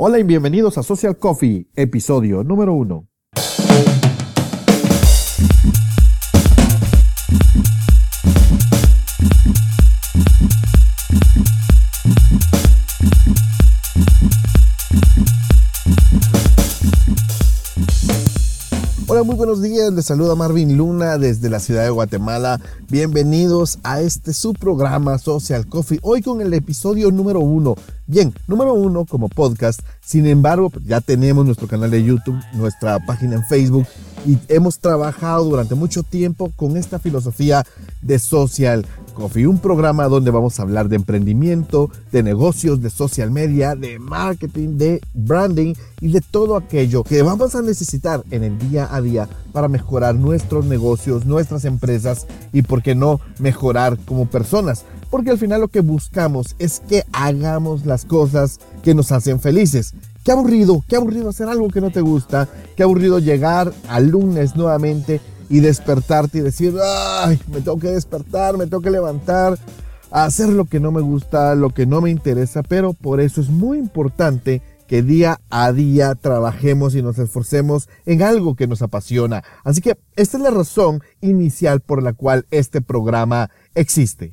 Hola y bienvenidos a Social Coffee, episodio número uno. Buenos días. Les saluda Marvin Luna desde la ciudad de Guatemala. Bienvenidos a este su programa Social Coffee. Hoy con el episodio número uno. Bien, número uno como podcast. Sin embargo, ya tenemos nuestro canal de YouTube, nuestra página en Facebook y hemos trabajado durante mucho tiempo con esta filosofía de Social Coffee, un programa donde vamos a hablar de emprendimiento, de negocios, de social media, de marketing, de branding y de todo aquello que vamos a necesitar en el día a día para mejorar nuestros negocios, nuestras empresas y, por qué no, mejorar como personas. Porque al final lo que buscamos es que hagamos las cosas que nos hacen felices. Qué aburrido, qué aburrido hacer algo que no te gusta, qué aburrido llegar al lunes nuevamente y despertarte y decir, ay, me tengo que despertar, me tengo que levantar, a hacer lo que no me gusta, lo que no me interesa, pero por eso es muy importante que día a día trabajemos y nos esforcemos en algo que nos apasiona. Así que esta es la razón inicial por la cual este programa existe.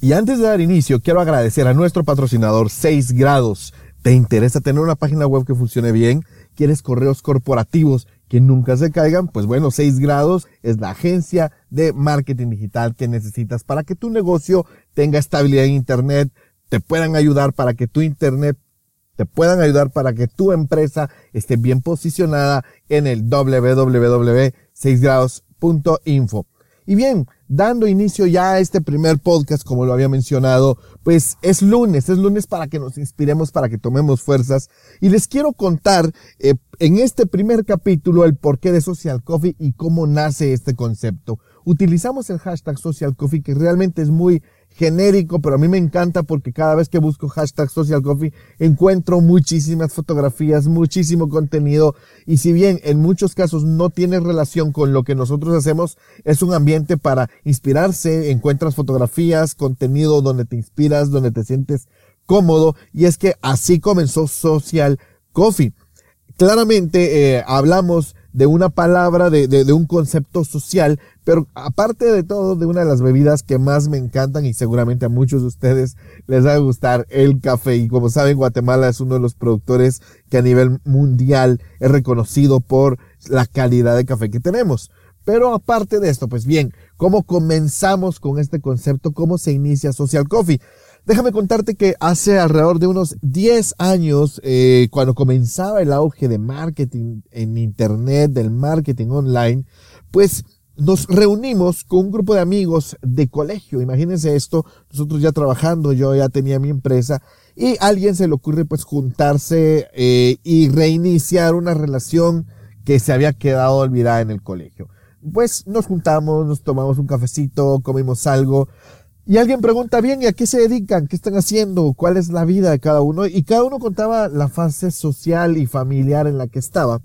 Y antes de dar inicio, quiero agradecer a nuestro patrocinador 6 grados. ¿Te interesa tener una página web que funcione bien? ¿Quieres correos corporativos que nunca se caigan? Pues bueno, 6 grados es la agencia de marketing digital que necesitas para que tu negocio tenga estabilidad en Internet, te puedan ayudar para que tu Internet te puedan ayudar para que tu empresa esté bien posicionada en el www.6grados.info. Y bien, dando inicio ya a este primer podcast, como lo había mencionado, pues es lunes, es lunes para que nos inspiremos, para que tomemos fuerzas. Y les quiero contar eh, en este primer capítulo el porqué de Social Coffee y cómo nace este concepto. Utilizamos el hashtag Social Coffee, que realmente es muy genérico, pero a mí me encanta porque cada vez que busco hashtag social coffee encuentro muchísimas fotografías, muchísimo contenido. Y si bien en muchos casos no tiene relación con lo que nosotros hacemos, es un ambiente para inspirarse, encuentras fotografías, contenido donde te inspiras, donde te sientes cómodo. Y es que así comenzó Social Coffee. Claramente eh, hablamos de una palabra, de, de, de, un concepto social, pero aparte de todo, de una de las bebidas que más me encantan y seguramente a muchos de ustedes les va a gustar, el café. Y como saben, Guatemala es uno de los productores que a nivel mundial es reconocido por la calidad de café que tenemos. Pero aparte de esto, pues bien, ¿cómo comenzamos con este concepto? ¿Cómo se inicia Social Coffee? Déjame contarte que hace alrededor de unos 10 años, eh, cuando comenzaba el auge de marketing en Internet, del marketing online, pues nos reunimos con un grupo de amigos de colegio. Imagínense esto, nosotros ya trabajando, yo ya tenía mi empresa y a alguien se le ocurre pues juntarse eh, y reiniciar una relación que se había quedado olvidada en el colegio. Pues nos juntamos, nos tomamos un cafecito, comimos algo y alguien pregunta bien, ¿y a qué se dedican? ¿Qué están haciendo? ¿Cuál es la vida de cada uno? Y cada uno contaba la fase social y familiar en la que estaba.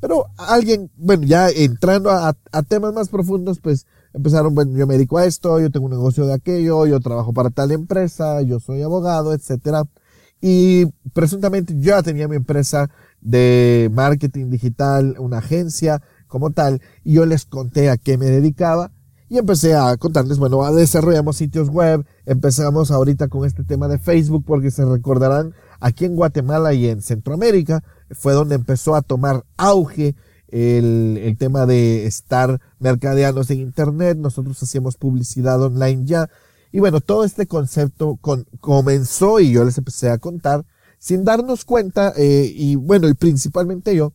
Pero alguien, bueno, ya entrando a, temas más profundos, pues empezaron, bueno, yo me dedico a esto, yo tengo un negocio de aquello, yo trabajo para tal empresa, yo soy abogado, etcétera. Y presuntamente yo ya tenía mi empresa de marketing digital, una agencia como tal, y yo les conté a qué me dedicaba y empecé a contarles, bueno, desarrollamos sitios web, empezamos ahorita con este tema de Facebook, porque se recordarán, aquí en Guatemala y en Centroamérica fue donde empezó a tomar auge el, el tema de estar mercadeando en Internet, nosotros hacíamos publicidad online ya, y bueno, todo este concepto con, comenzó y yo les empecé a contar sin darnos cuenta, eh, y bueno, y principalmente yo,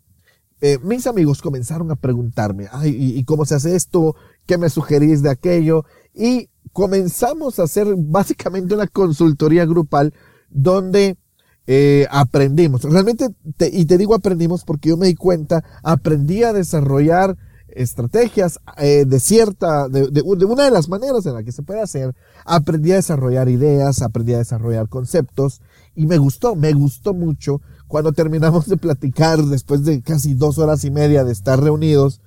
eh, mis amigos comenzaron a preguntarme, ay, ¿y, ¿y, cómo se hace esto? ¿Qué me sugerís de aquello? Y comenzamos a hacer básicamente una consultoría grupal donde eh, aprendimos. Realmente, te, y te digo aprendimos porque yo me di cuenta, aprendí a desarrollar estrategias eh, de cierta, de, de, de, una de las maneras en la que se puede hacer. Aprendí a desarrollar ideas, aprendí a desarrollar conceptos y me gustó, me gustó mucho cuando terminamos de platicar después de casi dos horas y media de estar reunidos,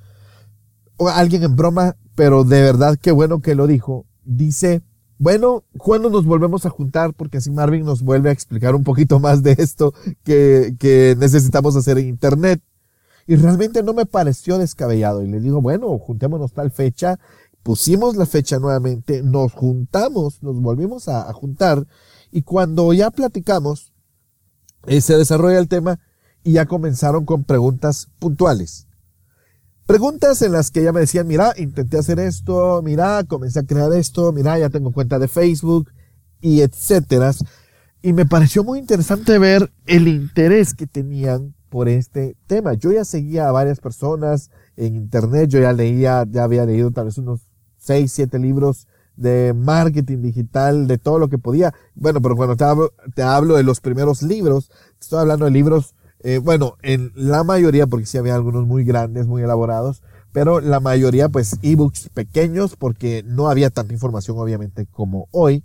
alguien en broma, pero de verdad qué bueno que lo dijo, dice, bueno, ¿cuándo nos volvemos a juntar? Porque así Marvin nos vuelve a explicar un poquito más de esto que, que necesitamos hacer en Internet. Y realmente no me pareció descabellado. Y le digo, bueno, juntémonos tal fecha. Pusimos la fecha nuevamente, nos juntamos, nos volvimos a, juntar. Y cuando ya platicamos, eh, se desarrolla el tema y ya comenzaron con preguntas puntuales. Preguntas en las que ella me decía, mira, intenté hacer esto, mira, comencé a crear esto, mira, ya tengo cuenta de Facebook y etcétera. Y me pareció muy interesante ver el interés que tenían por este tema. Yo ya seguía a varias personas en internet, yo ya leía, ya había leído tal vez unos seis, siete libros de marketing digital, de todo lo que podía. Bueno, pero cuando te hablo, te hablo de los primeros libros, estoy hablando de libros eh, bueno, en la mayoría, porque sí había algunos muy grandes, muy elaborados, pero la mayoría pues ebooks pequeños porque no había tanta información obviamente como hoy,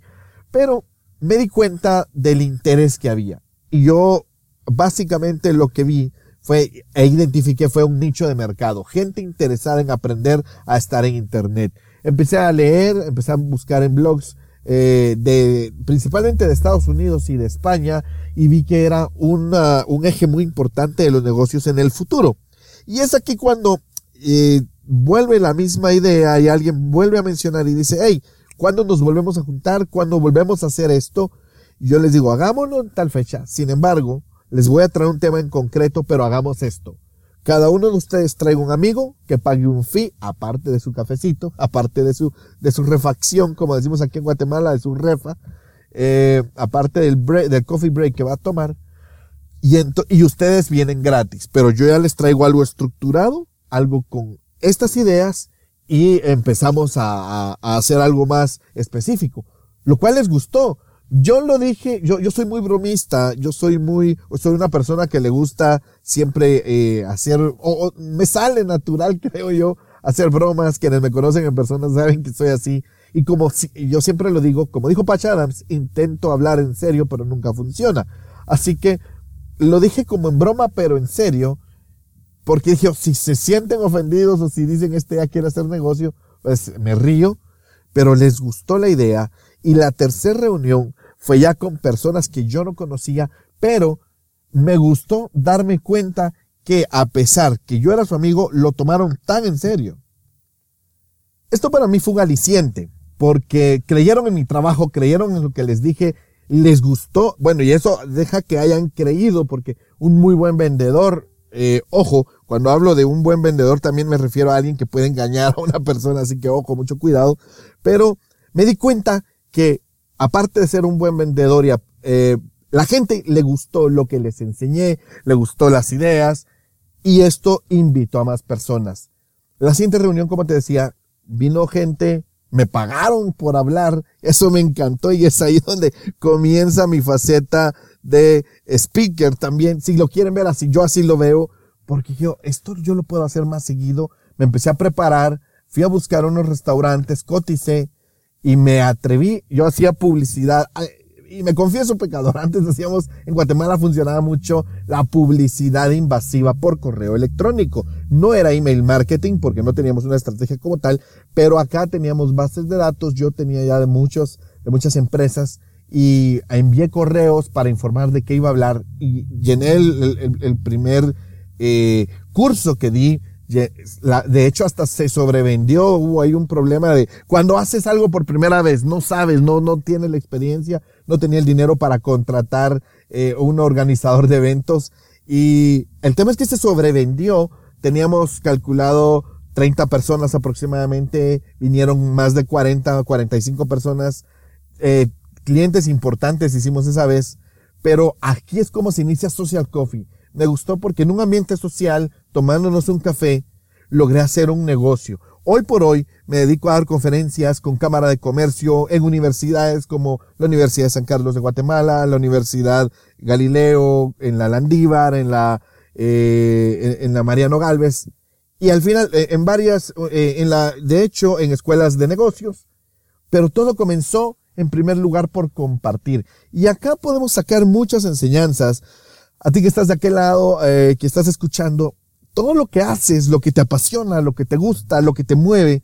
pero me di cuenta del interés que había. Y yo básicamente lo que vi fue e identifiqué fue un nicho de mercado, gente interesada en aprender a estar en internet. Empecé a leer, empecé a buscar en blogs eh, de principalmente de Estados Unidos y de España y vi que era una, un eje muy importante de los negocios en el futuro. Y es aquí cuando eh, vuelve la misma idea y alguien vuelve a mencionar y dice, hey, ¿cuándo nos volvemos a juntar? ¿Cuándo volvemos a hacer esto? Yo les digo, hagámoslo en tal fecha. Sin embargo, les voy a traer un tema en concreto, pero hagamos esto. Cada uno de ustedes traiga un amigo que pague un fee, aparte de su cafecito, aparte de su, de su refacción, como decimos aquí en Guatemala, de su refa, eh, aparte del, break, del coffee break que va a tomar, y, y ustedes vienen gratis, pero yo ya les traigo algo estructurado, algo con estas ideas, y empezamos a, a, hacer algo más específico, lo cual les gustó. Yo lo dije, yo, yo soy muy bromista, yo soy muy, soy una persona que le gusta siempre eh, hacer, o, me sale natural, creo yo, hacer bromas. Quienes me conocen en persona saben que soy así. Y como yo siempre lo digo, como dijo Patch Adams, intento hablar en serio, pero nunca funciona. Así que lo dije como en broma, pero en serio, porque dije, si se sienten ofendidos o si dicen este ya quiere hacer negocio, pues me río, pero les gustó la idea. Y la tercera reunión fue ya con personas que yo no conocía, pero me gustó darme cuenta que a pesar que yo era su amigo, lo tomaron tan en serio. Esto para mí fue un aliciente porque creyeron en mi trabajo, creyeron en lo que les dije, les gustó. Bueno, y eso deja que hayan creído, porque un muy buen vendedor, eh, ojo, cuando hablo de un buen vendedor también me refiero a alguien que puede engañar a una persona, así que ojo, mucho cuidado. Pero me di cuenta que aparte de ser un buen vendedor y eh, la gente le gustó lo que les enseñé, le gustó las ideas y esto invitó a más personas. La siguiente reunión, como te decía, vino gente me pagaron por hablar, eso me encantó y es ahí donde comienza mi faceta de speaker también. Si lo quieren ver así, yo así lo veo, porque yo, esto yo lo puedo hacer más seguido. Me empecé a preparar, fui a buscar unos restaurantes, coticé y me atreví, yo hacía publicidad y me confieso pecador, antes decíamos, en Guatemala funcionaba mucho la publicidad invasiva por correo electrónico. No era email marketing porque no teníamos una estrategia como tal, pero acá teníamos bases de datos, yo tenía ya de muchos, de muchas empresas y envié correos para informar de qué iba a hablar y llené el, primer eh, curso que di de hecho, hasta se sobrevendió. Hubo ahí un problema de cuando haces algo por primera vez, no sabes, no, no tienes la experiencia, no tenía el dinero para contratar eh, un organizador de eventos. Y el tema es que se sobrevendió. Teníamos calculado 30 personas aproximadamente, vinieron más de 40, 45 personas, eh, clientes importantes hicimos esa vez. Pero aquí es como se inicia Social Coffee. Me gustó porque en un ambiente social tomándonos un café, logré hacer un negocio. Hoy por hoy me dedico a dar conferencias con Cámara de Comercio en universidades como la Universidad de San Carlos de Guatemala, la Universidad Galileo, en la Landívar, en la, eh, en la Mariano Galvez. Y al final, eh, en varias, eh, en la, de hecho, en escuelas de negocios. Pero todo comenzó en primer lugar por compartir. Y acá podemos sacar muchas enseñanzas. A ti que estás de aquel lado, que estás escuchando, todo lo que haces, lo que te apasiona, lo que te gusta, lo que te mueve,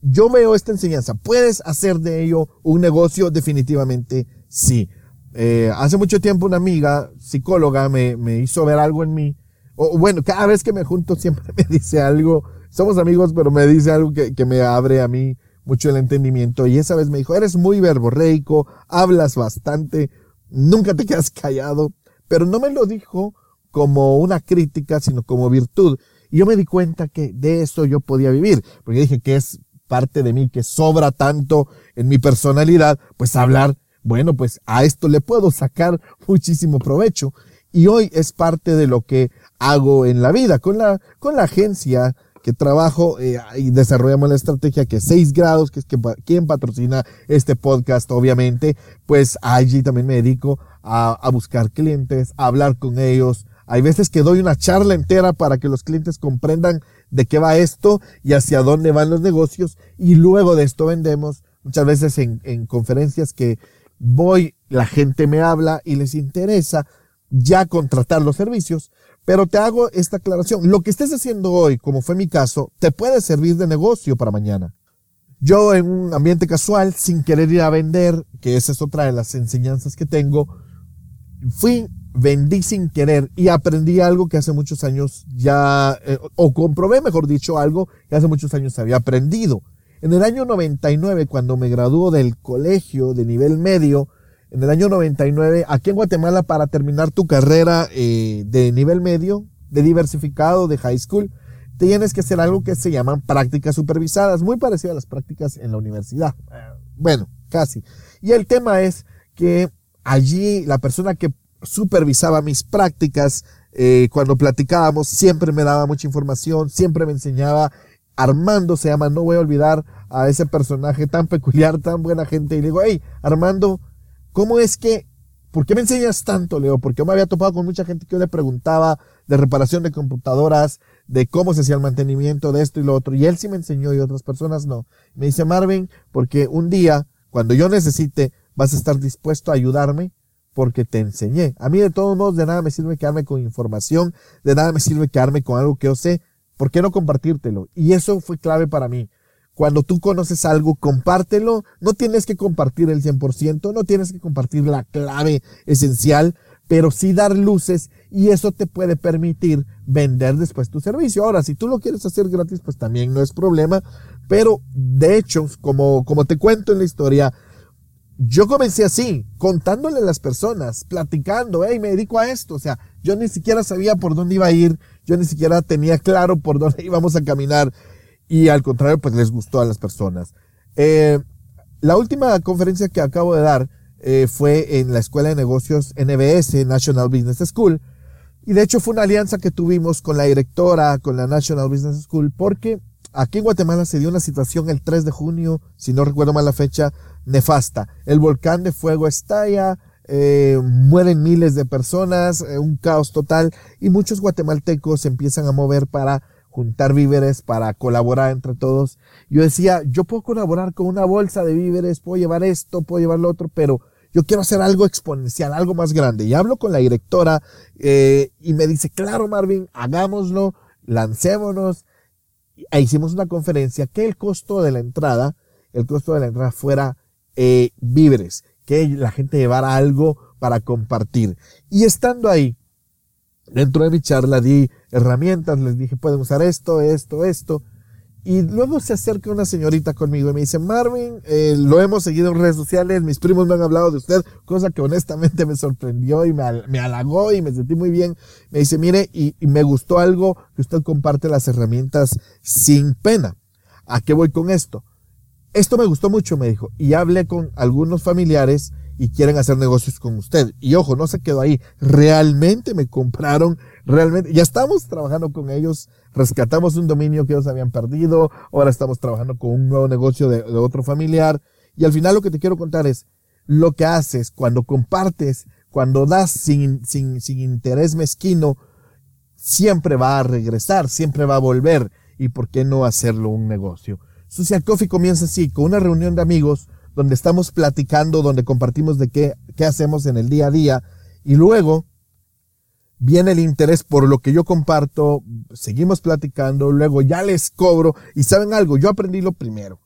yo veo esta enseñanza. ¿Puedes hacer de ello un negocio? Definitivamente sí. Eh, hace mucho tiempo una amiga psicóloga me, me hizo ver algo en mí. O bueno, cada vez que me junto siempre me dice algo. Somos amigos, pero me dice algo que, que me abre a mí mucho el entendimiento. Y esa vez me dijo, eres muy verborreico, hablas bastante, nunca te quedas callado. Pero no me lo dijo como una crítica, sino como virtud. Y yo me di cuenta que de eso yo podía vivir, porque dije que es parte de mí, que sobra tanto en mi personalidad, pues hablar, bueno, pues a esto le puedo sacar muchísimo provecho. Y hoy es parte de lo que hago en la vida, con la, con la agencia que trabajo eh, y desarrollamos la estrategia que 6 grados, que es que, quien patrocina este podcast, obviamente, pues allí también me dedico a, a buscar clientes, a hablar con ellos, hay veces que doy una charla entera para que los clientes comprendan de qué va esto y hacia dónde van los negocios y luego de esto vendemos. Muchas veces en, en conferencias que voy, la gente me habla y les interesa ya contratar los servicios, pero te hago esta aclaración. Lo que estés haciendo hoy, como fue mi caso, te puede servir de negocio para mañana. Yo en un ambiente casual, sin querer ir a vender, que esa es otra de las enseñanzas que tengo, fui vendí sin querer y aprendí algo que hace muchos años ya, eh, o comprobé, mejor dicho, algo que hace muchos años había aprendido. En el año 99, cuando me graduó del colegio de nivel medio, en el año 99, aquí en Guatemala, para terminar tu carrera eh, de nivel medio, de diversificado, de high school, tienes que hacer algo que se llaman prácticas supervisadas, muy parecido a las prácticas en la universidad. Bueno, casi. Y el tema es que allí la persona que supervisaba mis prácticas, eh, cuando platicábamos siempre me daba mucha información, siempre me enseñaba. Armando se llama, no voy a olvidar a ese personaje tan peculiar, tan buena gente. Y le digo, hey, Armando, ¿cómo es que, por qué me enseñas tanto, Leo? Porque yo me había topado con mucha gente que yo le preguntaba de reparación de computadoras, de cómo se hacía el mantenimiento de esto y lo otro. Y él sí me enseñó y otras personas no. Me dice, Marvin, porque un día, cuando yo necesite, vas a estar dispuesto a ayudarme porque te enseñé. A mí de todos modos de nada me sirve quedarme con información, de nada me sirve quedarme con algo que yo sé. ¿Por qué no compartírtelo? Y eso fue clave para mí. Cuando tú conoces algo, compártelo. No tienes que compartir el 100%, no tienes que compartir la clave esencial, pero sí dar luces y eso te puede permitir vender después tu servicio. Ahora, si tú lo quieres hacer gratis, pues también no es problema. Pero de hecho, como, como te cuento en la historia, yo comencé así, contándole a las personas, platicando, hey, me dedico a esto. O sea, yo ni siquiera sabía por dónde iba a ir, yo ni siquiera tenía claro por dónde íbamos a caminar. Y al contrario, pues les gustó a las personas. Eh, la última conferencia que acabo de dar eh, fue en la Escuela de Negocios NBS, National Business School. Y de hecho fue una alianza que tuvimos con la directora, con la National Business School, porque aquí en Guatemala se dio una situación el 3 de junio, si no recuerdo mal la fecha, nefasta. El volcán de fuego estalla, eh, mueren miles de personas, eh, un caos total y muchos guatemaltecos se empiezan a mover para juntar víveres, para colaborar entre todos. Yo decía, yo puedo colaborar con una bolsa de víveres, puedo llevar esto, puedo llevar lo otro, pero yo quiero hacer algo exponencial, algo más grande. Y hablo con la directora eh, y me dice, claro Marvin, hagámoslo, lancémonos. E hicimos una conferencia que el costo de la entrada, el costo de la entrada fuera eh, víveres, que la gente llevara algo para compartir. Y estando ahí, dentro de mi charla di herramientas, les dije, pueden usar esto, esto, esto. Y luego se acerca una señorita conmigo y me dice, Marvin, eh, lo hemos seguido en redes sociales, mis primos me han hablado de usted, cosa que honestamente me sorprendió y me, me halagó y me sentí muy bien. Me dice, mire, y, y me gustó algo que usted comparte las herramientas sin pena. ¿A qué voy con esto? Esto me gustó mucho, me dijo, y hablé con algunos familiares y quieren hacer negocios con usted. Y ojo, no se quedó ahí. Realmente me compraron, realmente, ya estamos trabajando con ellos, rescatamos un dominio que ellos habían perdido, ahora estamos trabajando con un nuevo negocio de, otro familiar. Y al final lo que te quiero contar es, lo que haces cuando compartes, cuando das sin, sin, sin interés mezquino, siempre va a regresar, siempre va a volver. ¿Y por qué no hacerlo un negocio? Social Coffee comienza así, con una reunión de amigos donde estamos platicando, donde compartimos de qué, qué hacemos en el día a día y luego viene el interés por lo que yo comparto, seguimos platicando, luego ya les cobro y saben algo, yo aprendí lo primero.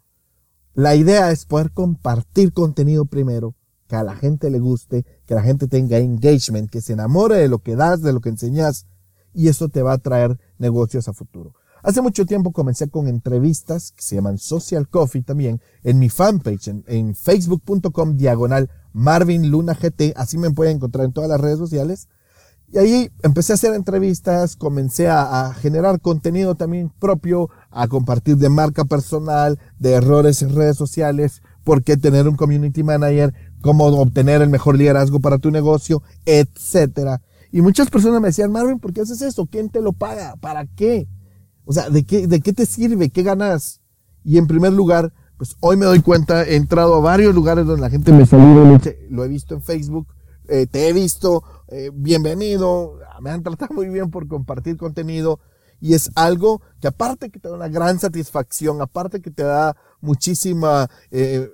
La idea es poder compartir contenido primero, que a la gente le guste, que la gente tenga engagement, que se enamore de lo que das, de lo que enseñas, y eso te va a traer negocios a futuro. Hace mucho tiempo comencé con entrevistas que se llaman Social Coffee también en mi fanpage, en, facebook.com diagonal Marvin Luna GT, así me pueden encontrar en todas las redes sociales. Y ahí empecé a hacer entrevistas, comencé a, generar contenido también propio, a compartir de marca personal, de errores en redes sociales, por qué tener un community manager, cómo obtener el mejor liderazgo para tu negocio, etcétera. Y muchas personas me decían, Marvin, ¿por qué haces eso? ¿Quién te lo paga? ¿Para qué? O sea, ¿de qué, de qué te sirve? ¿Qué ganas? Y en primer lugar, pues hoy me doy cuenta, he entrado a varios lugares donde la gente me saluda, lo he visto en Facebook, eh, te he visto, eh, bienvenido, me han tratado muy bien por compartir contenido y es algo que aparte que te da una gran satisfacción, aparte que te da muchísima, eh,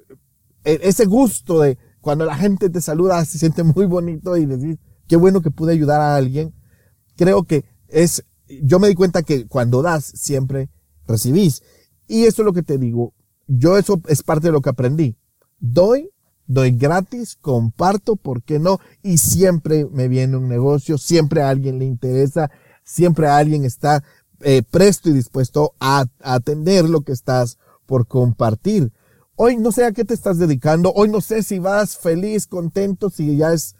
e, ese gusto de cuando la gente te saluda, se siente muy bonito y decir, qué bueno que pude ayudar a alguien. Creo que es, yo me di cuenta que cuando das, siempre recibís. Y eso es lo que te digo. Yo eso es parte de lo que aprendí. Doy doy gratis, comparto, ¿por qué no? Y siempre me viene un negocio, siempre a alguien le interesa, siempre a alguien está eh, presto y dispuesto a, a atender lo que estás por compartir. Hoy no sé a qué te estás dedicando, hoy no sé si vas feliz, contento, si ya es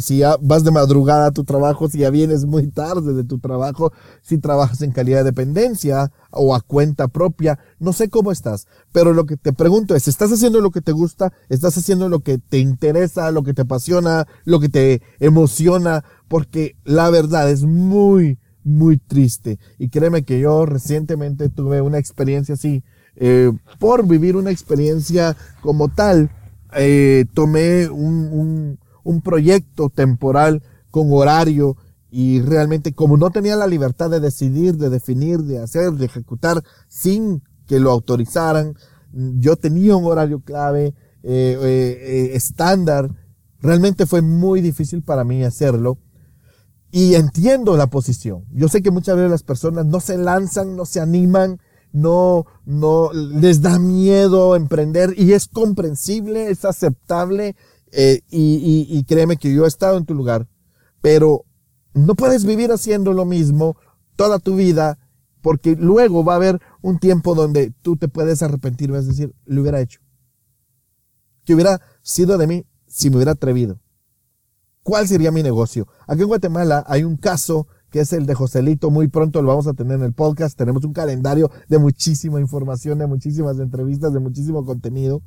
si ya vas de madrugada a tu trabajo, si ya vienes muy tarde de tu trabajo, si trabajas en calidad de dependencia o a cuenta propia, no sé cómo estás, pero lo que te pregunto es, ¿estás haciendo lo que te gusta? ¿Estás haciendo lo que te interesa, lo que te apasiona, lo que te emociona? Porque la verdad es muy, muy triste. Y créeme que yo recientemente tuve una experiencia así, eh, por vivir una experiencia como tal, eh, tomé un un proyecto temporal con horario y realmente como no tenía la libertad de decidir, de definir, de hacer, de ejecutar sin que lo autorizaran, yo tenía un horario clave, eh, eh, eh, estándar, realmente fue muy difícil para mí hacerlo. Y entiendo la posición. Yo sé que muchas veces las personas no se lanzan, no se animan, no, no, les da miedo emprender y es comprensible, es aceptable eh, y, y, créeme que yo he estado en tu lugar, pero no puedes vivir haciendo lo mismo toda tu vida, porque luego va a haber un tiempo donde tú te puedes arrepentir, vas a decir, lo hubiera hecho. Que hubiera sido de mí si me hubiera atrevido. ¿Cuál sería mi negocio? Aquí en Guatemala hay un caso que es el de Joselito. Muy pronto lo vamos a tener en el podcast. Tenemos un calendario de muchísima información, de muchísimas entrevistas, de muchísimo contenido.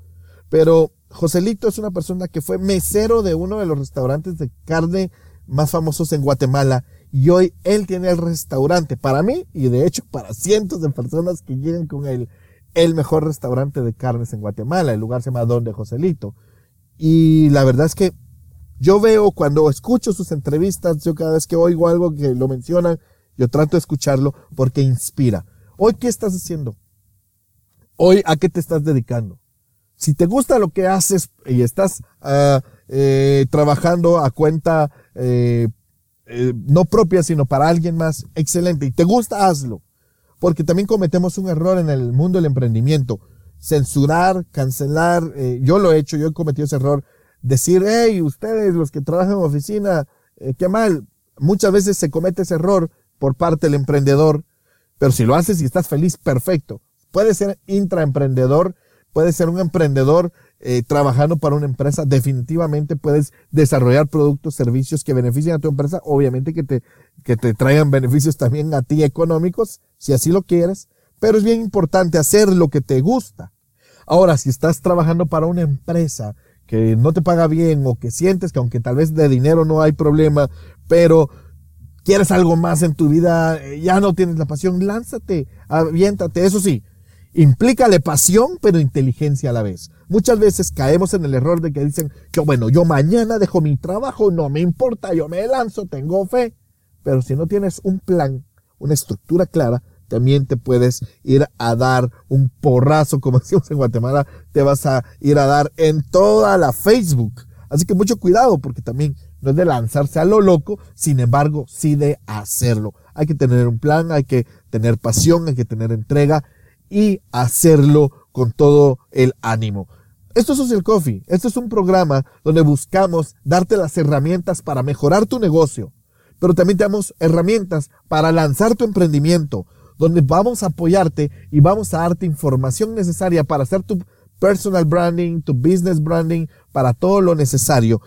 Pero Joselito es una persona que fue mesero de uno de los restaurantes de carne más famosos en Guatemala. Y hoy él tiene el restaurante para mí y de hecho para cientos de personas que llegan con él el mejor restaurante de carnes en Guatemala. El lugar se llama Don de Joselito. Y la verdad es que yo veo cuando escucho sus entrevistas, yo cada vez que oigo algo que lo mencionan, yo trato de escucharlo porque inspira. Hoy, ¿qué estás haciendo? Hoy, ¿a qué te estás dedicando? Si te gusta lo que haces y estás ah, eh, trabajando a cuenta eh, eh, no propia, sino para alguien más, excelente. Y te gusta, hazlo. Porque también cometemos un error en el mundo del emprendimiento. Censurar, cancelar. yo lo he hecho, yo he cometido ese error. Decir, hey, ustedes los que trabajan en oficina, qué mal. Muchas veces se comete ese error por parte del emprendedor. Pero si lo haces y estás feliz, perfecto. Puede ser intraemprendedor puedes ser un emprendedor eh, trabajando para una empresa, definitivamente puedes desarrollar productos, servicios que beneficien a tu empresa, obviamente que te, que te traigan beneficios también a ti económicos, si así lo quieres, pero es bien importante hacer lo que te gusta. Ahora, si estás trabajando para una empresa que no te paga bien o que sientes que aunque tal vez de dinero no hay problema, pero quieres algo más en tu vida, eh, ya no tienes la pasión, lánzate, aviéntate, eso sí, Implícale pasión, pero inteligencia a la vez. Muchas veces caemos en el error de que dicen que, bueno, yo mañana dejo mi trabajo, no me importa, yo me lanzo, tengo fe. Pero si no tienes un plan, una estructura clara, también te puedes ir a dar un porrazo, como decimos en Guatemala, te vas a ir a dar en toda la Facebook. Así que mucho cuidado, porque también no es de lanzarse a lo loco, sin embargo, sí de hacerlo. Hay que tener un plan, hay que tener pasión, hay que tener entrega y hacerlo con todo el ánimo. Esto es Social Coffee. Esto es un programa donde buscamos darte las herramientas para mejorar tu negocio, pero también te damos herramientas para lanzar tu emprendimiento, donde vamos a apoyarte y vamos a darte información necesaria para hacer tu personal branding, tu business branding, para todo lo necesario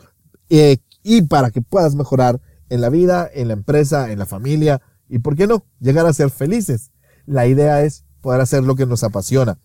eh, y para que puedas mejorar en la vida, en la empresa, en la familia y, ¿por qué no?, llegar a ser felices. La idea es poder hacer lo que nos apasiona.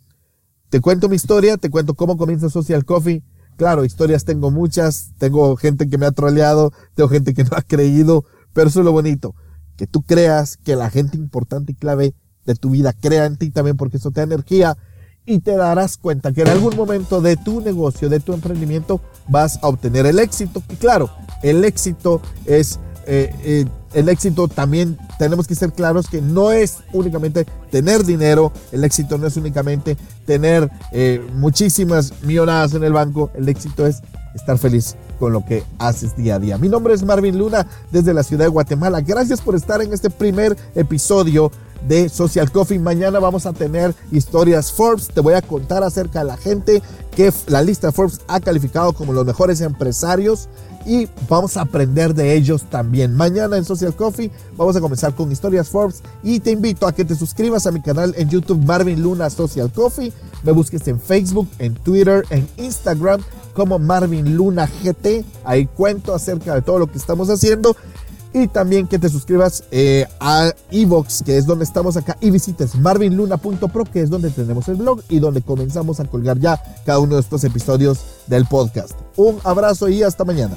Te cuento mi historia, te cuento cómo comienza Social Coffee. Claro, historias tengo muchas, tengo gente que me ha troleado, tengo gente que no ha creído, pero eso es lo bonito, que tú creas que la gente importante y clave de tu vida crea en ti también porque eso te da energía y te darás cuenta que en algún momento de tu negocio, de tu emprendimiento, vas a obtener el éxito. Y claro, el éxito es, eh, eh, el éxito también tenemos que ser claros que no es únicamente tener dinero, el éxito no es únicamente tener eh, muchísimas millonadas en el banco, el éxito es estar feliz con lo que haces día a día. Mi nombre es Marvin Luna desde la ciudad de Guatemala. Gracias por estar en este primer episodio de Social Coffee. Mañana vamos a tener historias Forbes. Te voy a contar acerca de la gente que la lista Forbes ha calificado como los mejores empresarios y vamos a aprender de ellos también. Mañana en Social Coffee vamos a comenzar con historias Forbes y te invito a que te suscribas a mi canal en YouTube Marvin Luna Social Coffee. Me busques en Facebook, en Twitter, en Instagram como Marvin Luna GT. Ahí cuento acerca de todo lo que estamos haciendo y también que te suscribas eh, a Evox, que es donde estamos acá, y visites marvinluna.pro, que es donde tenemos el blog y donde comenzamos a colgar ya cada uno de estos episodios del podcast. Un abrazo y hasta mañana.